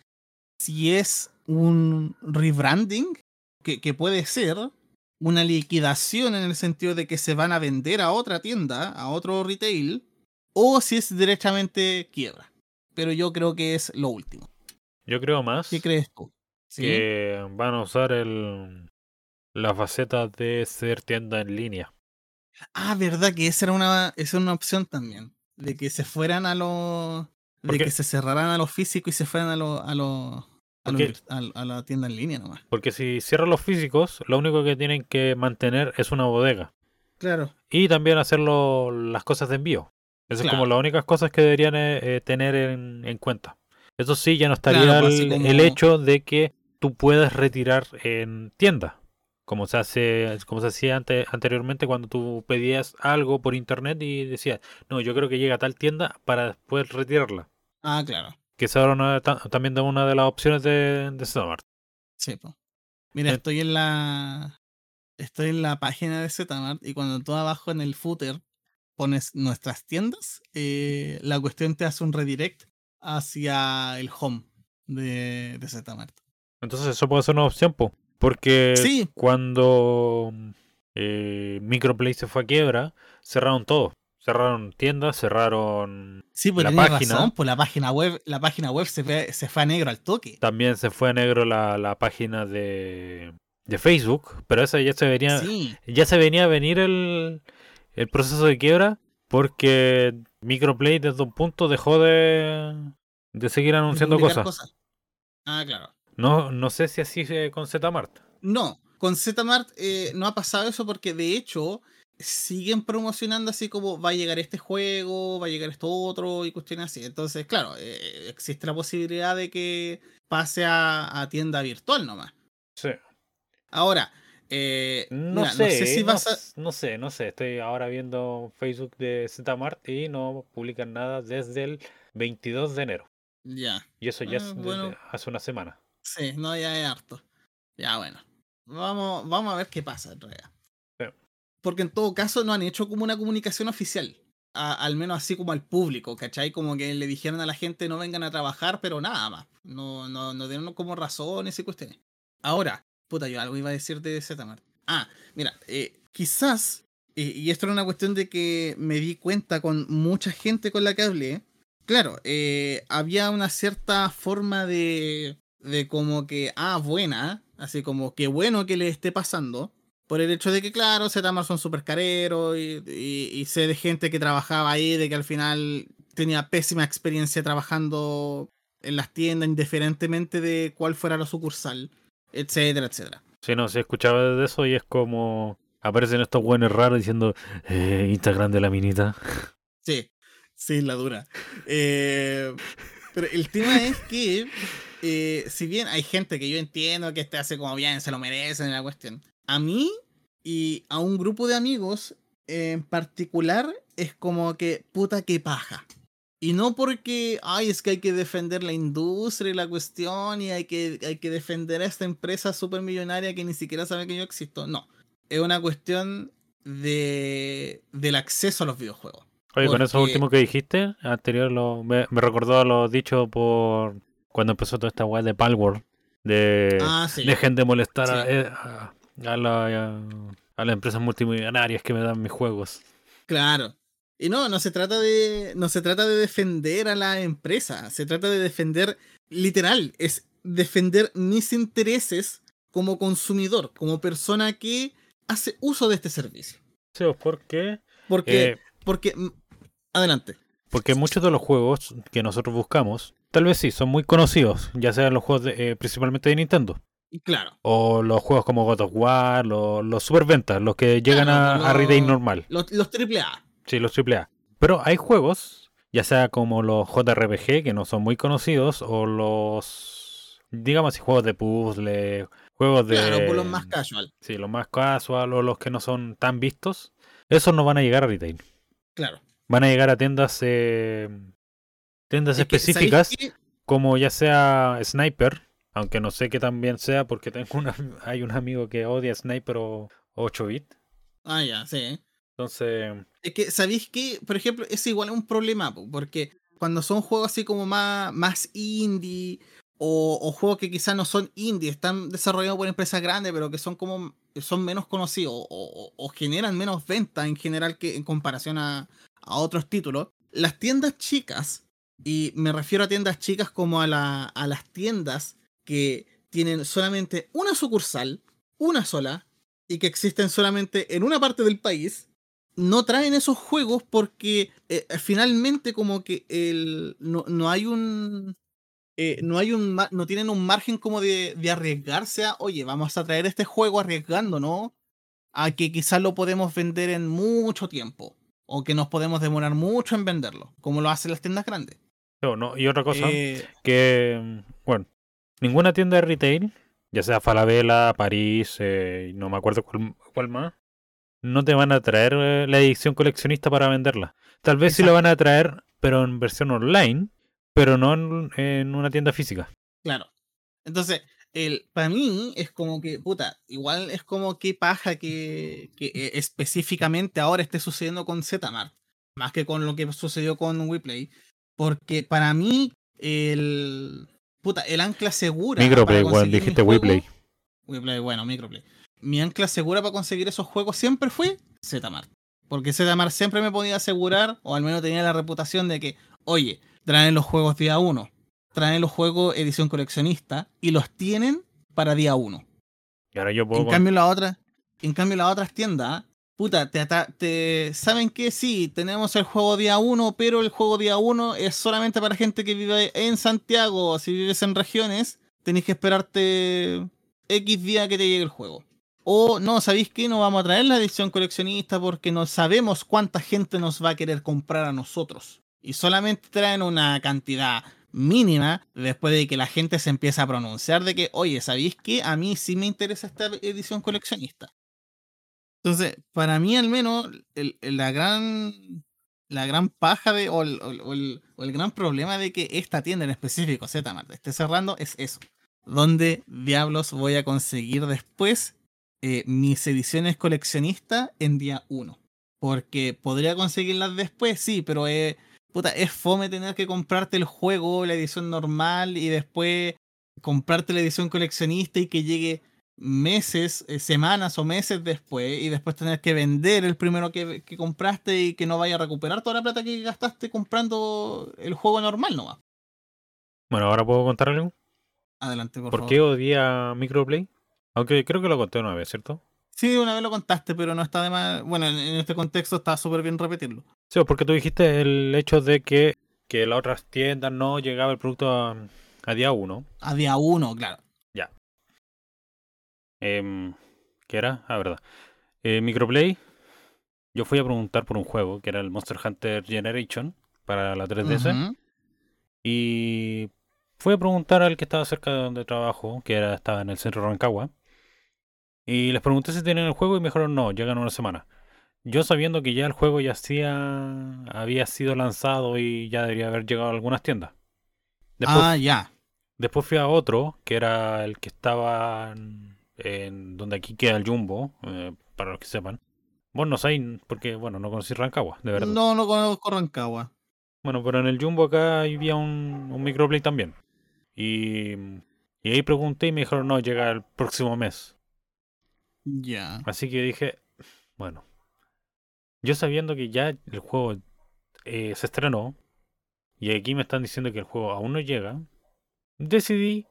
B: si es un rebranding, que, que puede ser una liquidación en el sentido de que se van a vender a otra tienda, a otro retail, o si es directamente quiebra. Pero yo creo que es lo último.
A: Yo creo más.
B: ¿Qué crees tú?
A: Que van a usar el, la faceta de ser tienda en línea.
B: Ah, verdad que esa era una, esa era una opción también. De que se fueran a los. De que se cerraran a los físicos y se fueran a los. A, los, a, la tienda en línea nomás.
A: Porque si cierran los físicos, lo único que tienen que mantener es una bodega.
B: Claro.
A: Y también hacerlo las cosas de envío. Esas es como las únicas cosas que deberían eh, eh, tener en, cuenta. Eso sí, ya no estaría pues, el, hecho de que tú puedas retirar en tienda como se hace como se hacía anteriormente cuando tú pedías algo por internet y decías no yo creo que llega a tal tienda para después retirarla
B: ah claro
A: que es ahora también de una de las opciones de, de Zmart
B: sí pues mira estoy en la estoy en la página de Zmart y cuando tú abajo en el footer pones nuestras tiendas eh, la cuestión te hace un redirect hacia el home de, de Zmart
A: entonces eso puede ser una opción pues porque cuando eh, Microplay se fue a quiebra, cerraron todo. Cerraron tiendas, cerraron
B: sí, pues la página. Razón, pues la página web, la página web se, se fue a negro al toque.
A: También se fue a negro la, la página de, de Facebook, pero esa ya se venía, ya se venía a venir el, el proceso de quiebra porque Microplay desde un punto dejó de, de seguir anunciando cosas.
B: Ah, claro.
A: No, no sé si así con Zmart.
B: No, con Zmart eh, no ha pasado eso porque de hecho siguen promocionando así como va a llegar este juego, va a llegar esto otro y cuestiones así. Entonces, claro, eh, existe la posibilidad de que pase a, tienda virtual nomás.
A: Sí.
B: Ahora, eh,
A: no, sé, si vas a... no sé, no sé. Estoy ahora viendo Facebook de Zmart y no publican nada desde el 22 de enero.
B: Ya.
A: Y eso ya es ah, hace una semana.
B: Sí, no, ya es harto. Ya, bueno. Vamos, vamos a ver qué pasa en realidad. Porque en todo caso no han hecho como una comunicación oficial. al menos así como al público, ¿cachai? Como que le dijeron a la gente no vengan a trabajar, pero nada más. No, no, no dieron como razones y cuestiones. Ahora, puta, yo algo iba a decir de Zmart. Ah, mira, eh, quizás, y esto era una cuestión de que me di cuenta con mucha gente con la que hablé, claro, eh, había una cierta forma de de como que, ah, buena, así como que bueno que le esté pasando, por el hecho de que, claro, Zmart son súper careros y, y, sé de gente que trabajaba ahí, de que al final tenía pésima experiencia trabajando en las tiendas, indiferentemente de cuál fuera la sucursal, etcétera, etcétera.
A: Sí, no, se escuchaba de eso y es como aparecen estos buenos raros diciendo eh, Instagram de la minita.
B: Sí, sí, la dura. Eh, pero el tema es que eh, si bien hay gente que yo entiendo que este hace como bien, se lo merecen en la cuestión, a mí y a un grupo de amigos en particular es como que puta que paja. Y no porque, ay, es que hay que defender la industria y la cuestión y hay que, hay que defender a esta empresa super millonaria que ni siquiera sabe que yo existo. No, es una cuestión de, del acceso a los videojuegos.
A: Oye, con eso último que dijiste, anterior lo, me, me recordó a lo dicho por cuando empezó toda esta weá de Palworld. De
B: Ah, sí.
A: dejen de molestar a,
B: Sí.
A: eh, a, a la- a las empresas multimillonarias que me dan mis juegos.
B: Claro. Y no, no se trata de. No se trata de defender a la empresa. Se trata de defender. Literal. Es defender mis intereses como consumidor, como persona que hace uso de este servicio.
A: Sí, ¿por qué?
B: Porque.
A: Eh,
B: porque. mm, Adelante.
A: Porque muchos de los juegos que nosotros buscamos, tal vez sí, son muy conocidos, ya sean los juegos de- eh, principalmente de Nintendo,
B: Claro.
A: o los juegos como God of War, los, los superventas, los que llegan a, retail normal,
B: Los, los AAA.
A: sí, los AAA. Pero hay juegos, ya sea como los JRPG, que no son muy conocidos, o los, digamos así, juegos de puzzle, juegos de...
B: Claro, por los más casual.
A: Sí, los más casual o los que no son tan vistos, esos no van a llegar a retail.
B: Claro.
A: Van a llegar a tiendas eh, tiendas
B: Es que, ¿sabéis
A: específicas como ya sea Sniper, aunque no sé qué también sea porque tengo una, hay un amigo que odia Sniper o 8 bit.
B: Ah, ya, sí.
A: Entonces,
B: Es que, ¿sabéis qué? Por ejemplo, es igual un problema, po, porque cuando son juegos así como más, más indie, o, o juegos que quizás no son indie, están desarrollados por empresas grandes, pero que son como son menos conocidos, o, o- o generan menos ventas en general que en comparación a, a otros títulos, las tiendas chicas, y me refiero a tiendas chicas como a, la, a las tiendas que tienen solamente una sucursal, una sola, y que existen solamente en una parte del país, no traen esos juegos porque eh, finalmente como que el, no, no hay un eh, no hay un no tienen un margen como de, de arriesgarse a oye vamos a traer este juego arriesgándonos a que quizás lo podemos vender en mucho tiempo o que nos podemos demorar mucho en venderlo como lo hacen las tiendas grandes.
A: No, no, y otra cosa
B: Eh,
A: que, mm, bueno, ninguna tienda de retail, ya sea Falabella, París, eh, no me acuerdo cuál, cuál más, no te van a traer eh, la edición coleccionista para venderla. Tal vez sí la van a traer, pero en versión online, pero no en, en una tienda física.
B: Claro. Entonces, el, para mí es como que, puta, igual es como que paja que, que eh, específicamente ahora esté sucediendo con Zmart, más que con lo que sucedió con WePlay, porque para mí el, puta, el ancla segura.
A: Microplay,
B: para
A: bueno,
B: conseguir
A: dijiste WePlay.
B: WePlay, bueno, Microplay. Mi ancla segura para conseguir esos juegos siempre fue Zmart. Porque Zmart siempre me podía asegurar, o al menos tenía la reputación de que, oye, traen los juegos día 1, traen los juegos edición coleccionista y los tienen para día 1.
A: Y ahora yo puedo
B: En cambio, la otra, en cambio, las otras tiendas, puta, te, ¿saben que Sí, tenemos el juego día 1, pero el juego día 1 es solamente para gente que vive en Santiago. Si vives en regiones, tenés que esperarte X día que te llegue el juego. O no, ¿sabéis qué? No vamos a traer la edición coleccionista porque no sabemos cuánta gente nos va a querer comprar a nosotros. Y solamente traen una cantidad mínima después de que la gente se empieza a pronunciar de que, oye, ¿sabéis qué? A mí sí me interesa esta edición coleccionista. Entonces, para mí al menos, el- el- la gran la gran paja de, o, el, o el- o el- gran problema de que esta tienda en específico, Zmart, esté cerrando es eso. ¿Dónde diablos voy a conseguir después eh, mis ediciones coleccionistas en día 1? Porque podría conseguirlas después, sí, pero es, puta, es fome tener que comprarte el juego, la edición normal, y después comprarte la edición coleccionista y que llegue meses, eh, semanas o meses después, y después tener que vender el primero que, que compraste y que no vaya a recuperar toda la plata que gastaste comprando el juego normal nomás.
A: Bueno, ahora puedo contar algo.
B: Adelante, por,
A: ¿Por
B: favor.
A: qué odia Microplay? Aunque creo que lo conté una vez, ¿cierto?
B: Sí, una vez lo contaste, pero no está de más. Bueno, en, en este contexto está súper bien repetirlo.
A: Sí, porque tú dijiste el hecho de que, que las otras tiendas no llegaba el producto a, a día uno.
B: A día uno, claro.
A: Em, ¿Qué era? Ah, verdad. Eh, Microplay, yo fui a preguntar por un juego que era el Monster Hunter Generation para la 3DS.
B: Ujú.
A: Y fui a preguntar al que estaba cerca de donde trabajo, que era, estaba en el centro de Rancagua. Y les pregunté si tenían el juego y me dijeron no, llegan una semana. Yo sabiendo que ya el juego ya hacía, había sido lanzado y ya debería haber llegado a algunas tiendas. Después,
B: Ah, ya.
A: después fui a otro, que era el que estaba en, donde aquí queda el Jumbo, eh, para los que sepan. Vos no sabéis, porque, bueno, no conocí Rancagua, de verdad.
B: No, no conozco Rancagua.
A: Bueno, pero en el Jumbo acá había un, un microplay también. Y, y ahí pregunté y me dijeron, no, llega el próximo mes.
B: Ya.
A: Así que dije, bueno, yo sabiendo que ya el juego eh, se estrenó y aquí me están diciendo que el juego aún no llega, decidí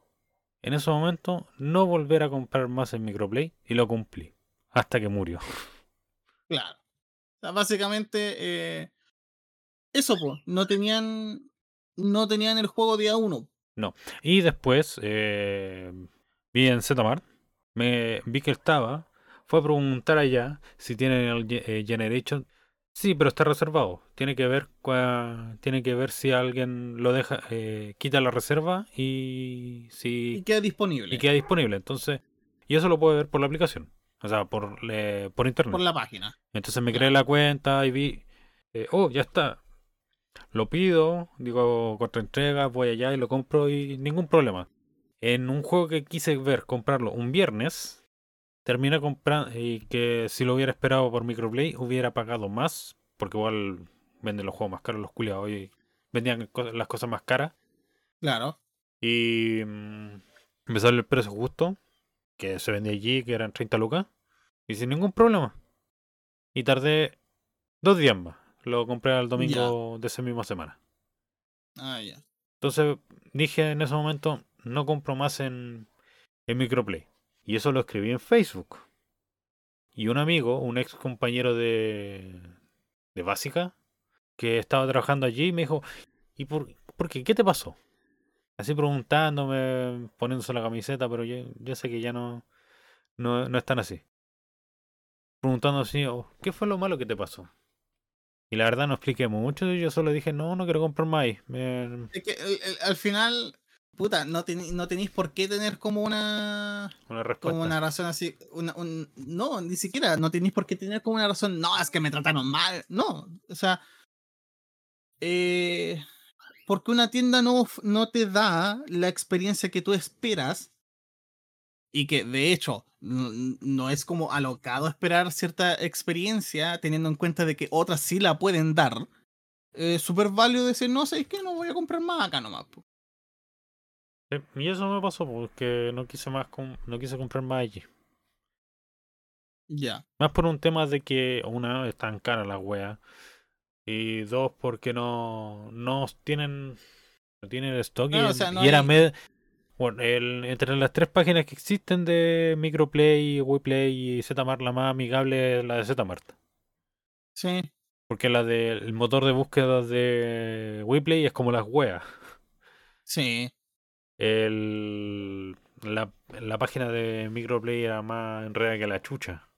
A: en ese momento no volver a comprar más el microplay y lo cumplí hasta que murió.
B: Claro. O sea, básicamente, eh, eso, pues, no tenían, no tenían el juego día uno.
A: Y después eh, vi en Zmart, me vi que estaba, fue a preguntar allá si tienen el eh, Generation. Sí, pero está reservado. Tiene que ver cua- tiene que ver si alguien lo deja, eh, quita la reserva y
B: Y
A: si
B: queda disponible
A: y queda disponible. Entonces, y eso lo puede ver por la aplicación, o sea, por le- por internet.
B: por la página.
A: Entonces me creé la cuenta y vi, eh, oh, ya está. Lo pido, digo contra entrega, voy allá y lo compro y ningún problema. En un juego que quise ver comprarlo un viernes, terminé comprando y que si lo hubiera esperado por microplay hubiera pagado más, porque igual venden los juegos más caros los culiados y vendían las cosas más caras.
B: Claro.
A: Y mm, me sale el precio justo, que se vendía allí, que eran 30 lucas, y sin ningún problema. Y tardé dos días más. Lo compré al domingo de esa misma semana.
B: Ah, ya.
A: Entonces dije en ese momento, no compro más en, en Microplay. Y eso lo escribí en Facebook. Y un amigo, un ex compañero de, de Básica, que estaba trabajando allí, me dijo, ¿y por, por qué? ¿Qué te pasó? Así preguntándome, poniéndose la camiseta, pero yo, yo sé que ya no, no, no es tan así. Preguntando así, "Oh, ¿qué fue lo malo que te pasó? Y la verdad no expliqué mucho, yo solo dije, no, no quiero comprar más. ahí". Me-
B: Es que al final, puta, no, teni- no tenéis por qué tener como una
A: una respuesta.
B: como una razón así, una, un, no, ni siquiera, no tenéis por qué tener como una razón, no, es que me trataron mal, no, o sea, eh, porque una tienda no, no te da la experiencia que tú esperas y que de hecho n- no es como alocado esperar cierta experiencia teniendo en cuenta de que otras sí la pueden dar. Es súper válido decir, no, sé que no voy a comprar más acá nomás. po".
A: Sí, Y eso me pasó porque no quise más no quise comprar más allí.
B: Ya.
A: Más por un tema de que una están caras las weas y dos porque no no tienen no tienen stock y,
B: Claro, o sea, no
A: y era med- bueno, el- entre las tres páginas que existen de Microplay, WePlay y Zmart la más amigable es la de Zmart.
B: Sí.
A: Porque la del motor de búsqueda de WePlay es como las weas.
B: Sí.
A: El, la, la página de Microplay era más enredada que la chucha.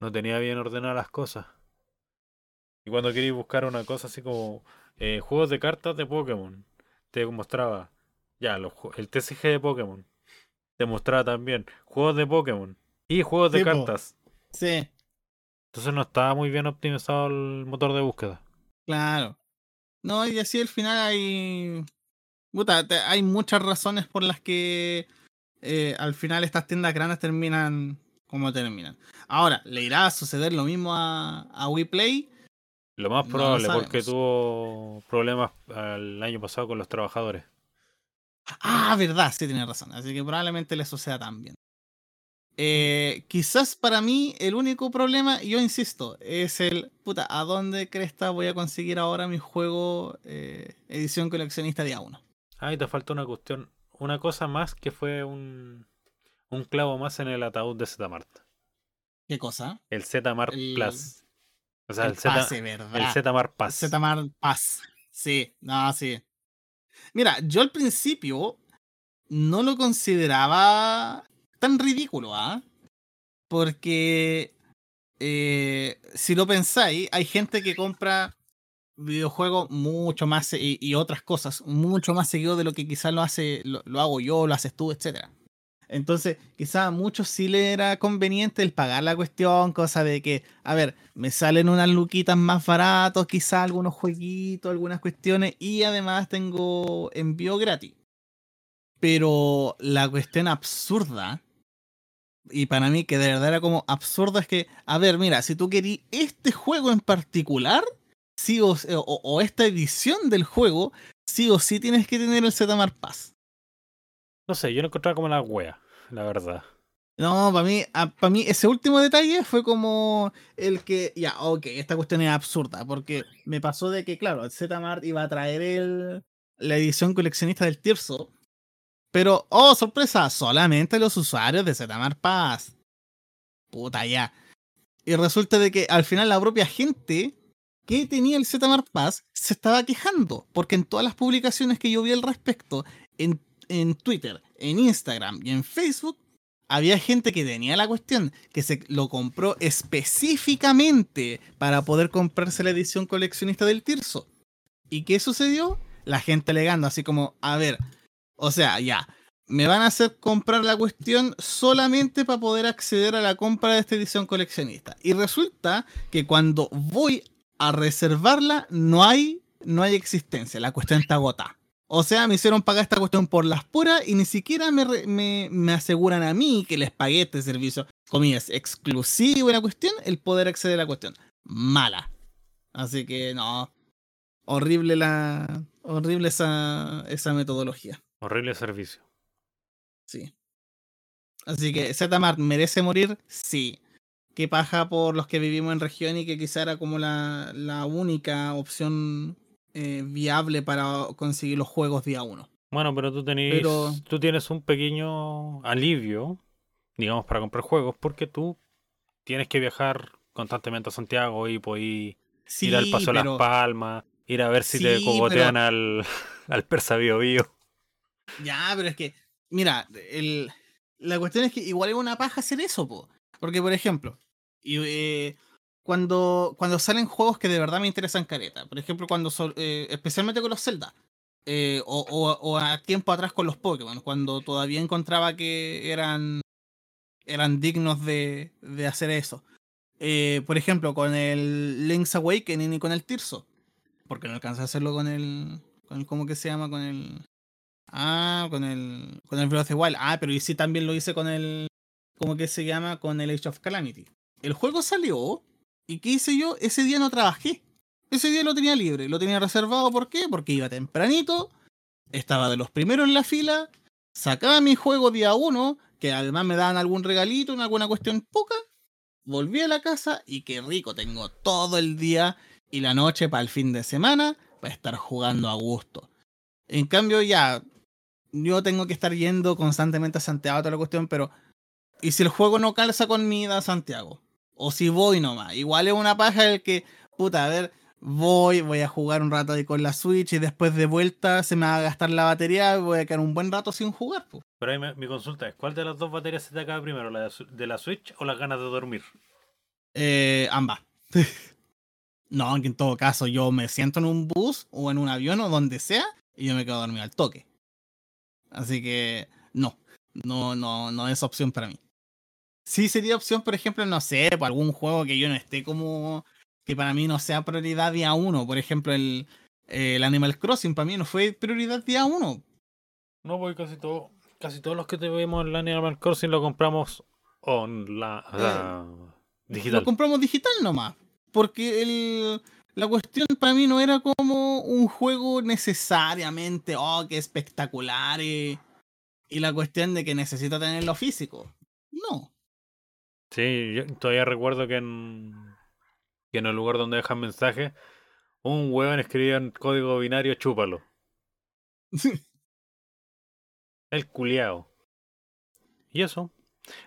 A: No tenía bien ordenadas las cosas. Y cuando quería buscar una cosa así como eh, juegos de cartas de Pokémon, te mostraba ya los el TCG de Pokémon. Te mostraba también juegos de Pokémon y juegos de
B: Sí, po.
A: cartas.
B: Sí.
A: Entonces no estaba muy bien optimizado el motor de búsqueda.
B: Claro. No, y así al final hay. Puta, te- hay muchas razones por las que eh, al final estas tiendas grandes terminan como terminan. Ahora, ¿le irá a suceder lo mismo a, a WePlay?
A: Lo más
B: No lo
A: probable porque tuvo problemas el año pasado con los trabajadores.
B: Ah, verdad, sí tienes razón. Así que probablemente le suceda también. Eh, quizás para mí el único problema, yo insisto, es el, puta, ¿a dónde cresta voy a conseguir ahora mi juego eh, edición coleccionista día 1?
A: Ah, y te falta una cuestión, una cosa más que fue un, un clavo más en el ataúd de Zmart.
B: ¿Qué cosa?
A: El Zmart
B: El-
A: Plus. O sea, el,
B: el
A: Zmart Pass.
B: Zmart Pass. Sí, no, sí. Mira, yo al principio no lo consideraba tan ridículo, ¿ah? Porque eh, si lo pensáis, hay gente que compra videojuegos mucho más se- y, otras cosas mucho más seguido de lo que quizás lo hace lo, lo hago yo, lo haces tú, etcétera. Entonces, quizás a muchos sí le era conveniente el pagar la cuestión, cosa de que, a ver, me salen unas luquitas más baratos, quizás algunos jueguitos, algunas cuestiones, y además tengo envío gratis. Pero la cuestión absurda y para mí que de verdad era como absurdo es que, a ver, mira, si tú querías este juego en particular, sí o, o, esta edición del juego, sí o sí tienes que tener el Zetamar Pass.
A: No sé, yo lo encontraba como la wea, la verdad.
B: No, para mí, para mí ese último detalle fue como el que, ya, ok, esta cuestión es absurda, porque me pasó de que, claro, el Zmart iba a traer el, la edición coleccionista del Tirso, pero, oh, sorpresa, solamente los usuarios de Zmart Pass. Puta ya. Y resulta de que al final la propia gente que tenía el Zmart Pass se estaba quejando, porque en todas las publicaciones que yo vi al respecto, en, en Twitter, en Instagram y en Facebook, había gente que tenía la cuestión, que se lo compró específicamente para poder comprarse la edición coleccionista del Tirso. ¿Y qué sucedió? La gente alegando así como, a ver, o sea, ya, me van a hacer comprar la cuestión solamente para poder acceder a la compra de esta edición coleccionista. Y resulta que cuando voy a reservarla, no hay, no hay existencia, la cuestión está agotada. O sea, me hicieron pagar esta cuestión por las puras y ni siquiera me, me, aseguran a mí que les pagué este servicio, comillas, exclusivo en la cuestión, el poder acceder a la cuestión. Mala. Así que no. Horrible la. Horrible esa, esa metodología.
A: Horrible servicio.
B: Sí. Así que Zmart merece morir, sí. Qué paja por los que vivimos en región y que quizá era como la, la única opción eh, viable para conseguir los juegos día uno.
A: Bueno, pero tú, tenés, tú tienes un pequeño alivio, digamos, para comprar juegos, porque tú tienes que viajar constantemente a Santiago y ir al Paso de las Palmas, ir a ver si te cogotean al, al Persa Bio, Bio
B: Ya, pero es que, mira, el, la cuestión es que igual es una paja hacer eso, po. Porque por ejemplo, eh, cuando, cuando salen juegos que de verdad me interesan careta. Por ejemplo, cuando eh, especialmente con los Zelda. Eh, o, a tiempo atrás con los Pokémon, cuando todavía encontraba que eran, eran dignos de, de hacer eso. Por ejemplo, con el Link's Awakening y con el Tirso. Porque no alcanza a hacerlo con el, con ¿Cómo que se llama? Con el. Ah, con el. Con el Breath of the Wild. Ah, pero y sí también lo hice con el. ¿Cómo que se llama? Con el Age of Calamity. El juego salió ¿Y qué hice yo? Ese día no trabajé. Ese día lo tenía libre, lo tenía reservado. ¿Por qué? Porque iba tempranito, estaba de los primeros en la fila, sacaba mi juego día uno, que además me daban algún regalito, alguna cuestión poca. Volví a la casa y qué rico, tengo todo el día y la noche para el fin de semana para estar jugando a gusto. En cambio, ya, yo tengo que estar yendo constantemente a Santiago, toda la cuestión, pero. ¿Y si el juego no calza con mi ida a Santiago? O si voy nomás. Igual es una paja el que, puta, a ver, voy, voy a jugar un rato ahí con la Switch y después de vuelta se me va a gastar la batería y voy a quedar un buen rato sin jugar.
A: Pero ahí mi consulta es, ¿cuál de las dos baterías se te acaba primero? ¿La de la Switch o las ganas de dormir?
B: Eh, ambas. no, aunque en todo caso yo me siento en un bus o en un avión o donde sea y yo me quedo dormido al toque. Así que no, no, no, no es opción para mí. Sí sería opción, por ejemplo, no sé, por algún juego que yo no esté como. que para mí no sea prioridad día uno. Por ejemplo, el, el Animal Crossing para mí no fue prioridad día uno.
A: No, voy casi todo. Casi todos los que en el Animal Crossing lo compramos on la, eh, digital.
B: Lo compramos digital nomás. Porque el, la cuestión para mí no era como un juego necesariamente, oh, qué espectacular. y la cuestión de que necesita tenerlo físico. No.
A: Sí, yo todavía recuerdo que en, que en el lugar donde dejan mensajes, un huevón escribía en código binario chúpalo. el culiao. Y eso.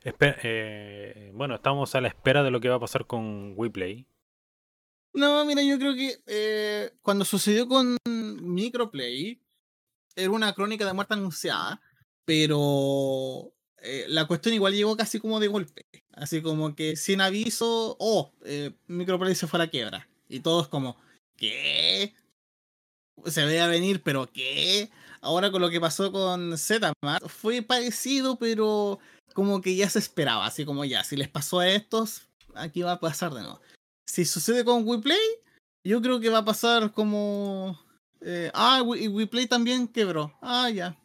A: eh, bueno, estamos a la espera de lo que va a pasar con WePlay.
B: No, mira, yo creo que eh, cuando sucedió con Microplay, era una crónica de muerte anunciada, pero eh, la cuestión igual llegó casi como de golpe. Así como que sin aviso, oh, eh, fue a la quiebra. Y todos como, ¿qué? Se veía venir, pero ¿qué? Ahora con lo que pasó con Zmart fue parecido, pero como que ya se esperaba. Así como ya, si les pasó a estos, aquí va a pasar de nuevo. Si sucede con WePlay, yo creo que va a pasar como... Eh, ah, y WePlay también quebró. Ah, ya.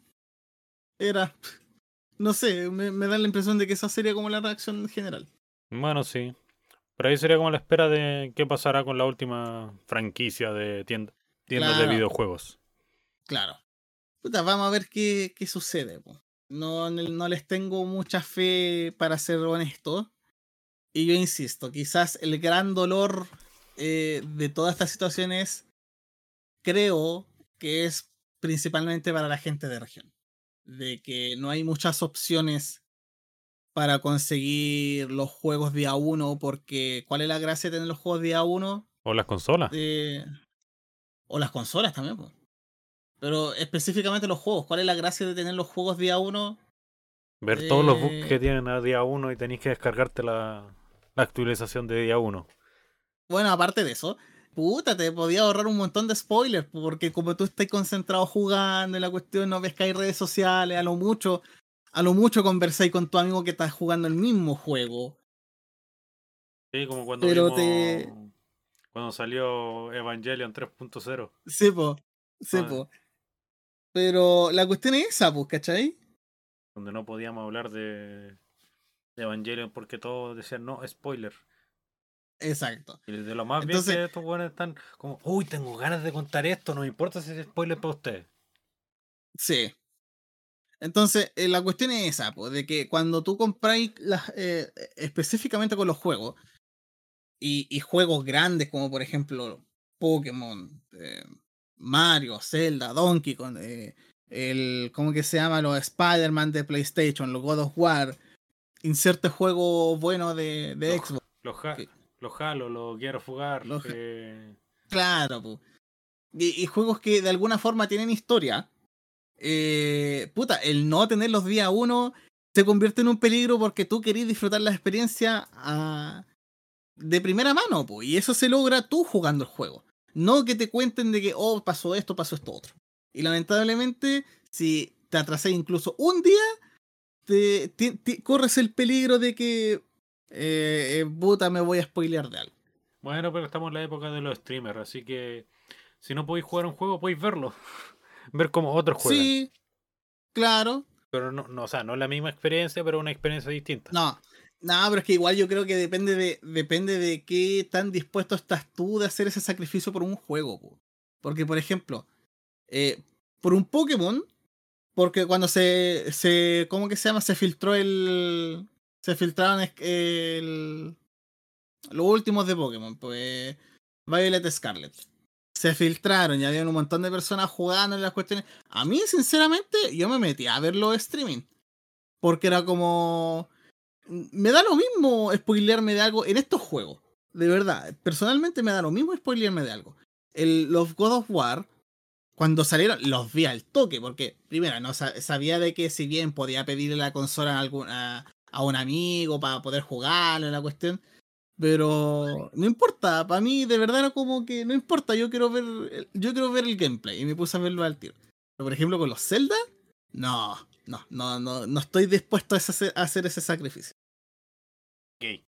B: Era... No sé, me, me da la impresión de que esa sería como la reacción general.
A: Bueno, sí. Pero ahí sería como la espera de qué pasará con la última franquicia de tienda- tiendas de videojuegos.
B: Claro. Puta, vamos a ver qué, qué sucede. po. No, no les tengo mucha fe, para ser honesto. Y yo insisto, quizás el gran dolor eh, de toda esta situación es, creo que es principalmente para la gente de región. De que no hay muchas opciones para conseguir los juegos día 1, porque ¿cuál es la gracia de tener los juegos día 1?
A: O las consolas.
B: Eh, o las consolas también. Pero específicamente los juegos. ¿Cuál es la gracia de tener los juegos día 1?
A: Ver todos los bugs
B: eh,
A: que tienen a día 1 y tenéis que descargarte la, la actualización de día 1.
B: Bueno, aparte de eso, puta, te podía ahorrar un montón de spoilers, porque como tú estás concentrado jugando en la cuestión, no ves que hay redes sociales, a lo mucho, a lo mucho conversáis con tu amigo que está jugando el mismo juego.
A: Sí, como cuando
B: Pero
A: vimos-
B: te-
A: cuando salió Evangelion 3.0.
B: Sí, po. Sí,
A: Ah.
B: po. Pero la cuestión es esa, pues, ¿cachai?
A: donde no podíamos hablar de, de Evangelion porque todos decían no, spoiler.
B: Exacto.
A: Y de lo más
B: Entonces-
A: bien que estos buenos están como, uy, tengo ganas de contar esto, no me importa si es spoiler para ustedes.
B: Sí. Entonces, eh, la cuestión es esa, pues, de que cuando tú compráis las, eh, específicamente con los juegos, y, y juegos grandes como por ejemplo Pokémon, eh, Mario, Zelda, Donkey Kong, eh, el, ¿cómo que se llama? Los Spider-Man de PlayStation, los God of War, inserte juego bueno de, de
A: Los-
B: Xbox.
A: Los. Los Halo, los.
B: Los ha-
A: eh,
B: Claro, pu. Y, y juegos que de alguna forma tienen historia. eh, puta, el no tenerlos día uno se convierte en un peligro porque tú querés disfrutar la experiencia ah, de primera mano, pu, y eso se logra tú jugando el juego. No que te cuenten de que, oh, pasó esto, pasó esto otro. Y lamentablemente, si te atrasas incluso un día, te, ti- corres el peligro de que, eh, eh, puta, me voy a spoilear de algo.
A: Bueno, pero estamos en la época de los streamers, así que si no podéis jugar un juego, podéis verlo. Ver cómo otros juegan.
B: Sí, claro.
A: Pero no, no, o sea, no es la misma experiencia, pero una experiencia distinta.
B: No, no, pero es que igual yo creo que depende de, depende de qué tan dispuesto estás tú de hacer ese sacrificio por un juego. po. Porque, por ejemplo, eh, por un Pokémon, porque cuando se, se, ¿cómo que se llama? Se filtró el, se filtraron el, los últimos de Pokémon, pues Violet Scarlet. Se filtraron y había un montón de personas jugando en las cuestiones. A mí, sinceramente, yo me metí a ver los streaming. Porque era como. Me da lo mismo spoilearme de algo en estos juegos. De verdad. Personalmente me da lo mismo spoilearme de algo. El, los God of War, cuando salieron, los vi al toque. Porque, primero, no sa- sabía de que si bien podía pedirle la consola a, algún, a, un amigo para poder jugarlo en la cuestión. Pero no importa, para mí de verdad era como que no importa, yo quiero ver el- yo quiero ver el gameplay y me puse a verlo al tiro. Pero por ejemplo con los Zelda, no, no, no, no, no estoy dispuesto a, ese- a hacer ese sacrificio.
A: Gay.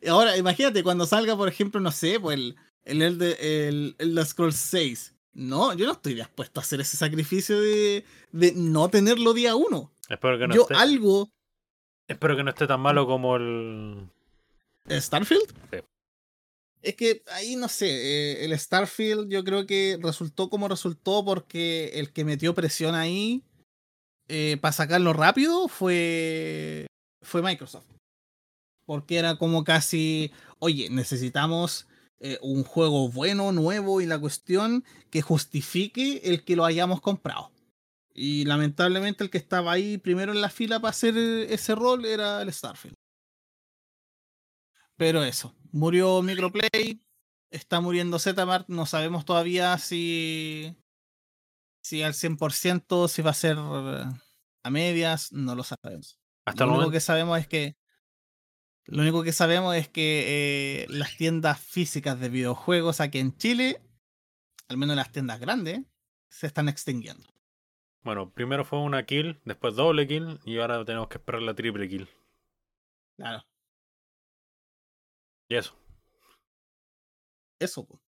B: Y Ahora, imagínate cuando salga, por ejemplo, no sé, pues el el Elder, el, Elder Scrolls 6. No, yo no estoy dispuesto a hacer ese sacrificio de, de no tenerlo día uno.
A: Espero que no
B: yo
A: esté.
B: algo.
A: Espero que no esté tan malo como el.
B: ¿Starfield?
A: Sí.
B: Es que ahí no sé, eh, el Starfield yo creo que resultó como resultó porque el que metió presión ahí para sacarlo rápido fue, fue Microsoft. Porque era como casi, oye, necesitamos eh, un juego bueno, nuevo y la cuestión que justifique el que lo hayamos comprado. Y lamentablemente el que estaba ahí primero en la fila para hacer ese rol era el Starfield. Pero eso, murió Microplay, está muriendo Zmart, no sabemos todavía si, si al 100% si va a ser eh, a medias, no lo sabemos.
A: Hasta
B: lo único
A: momento.
B: que sabemos es que lo único que sabemos es que eh, las tiendas físicas de videojuegos aquí en Chile, al menos las tiendas grandes, se están extinguiendo.
A: Bueno, primero fue una kill, después doble kill y ahora tenemos que esperar la triple kill.
B: Claro,
A: Y eso.
B: eso. po.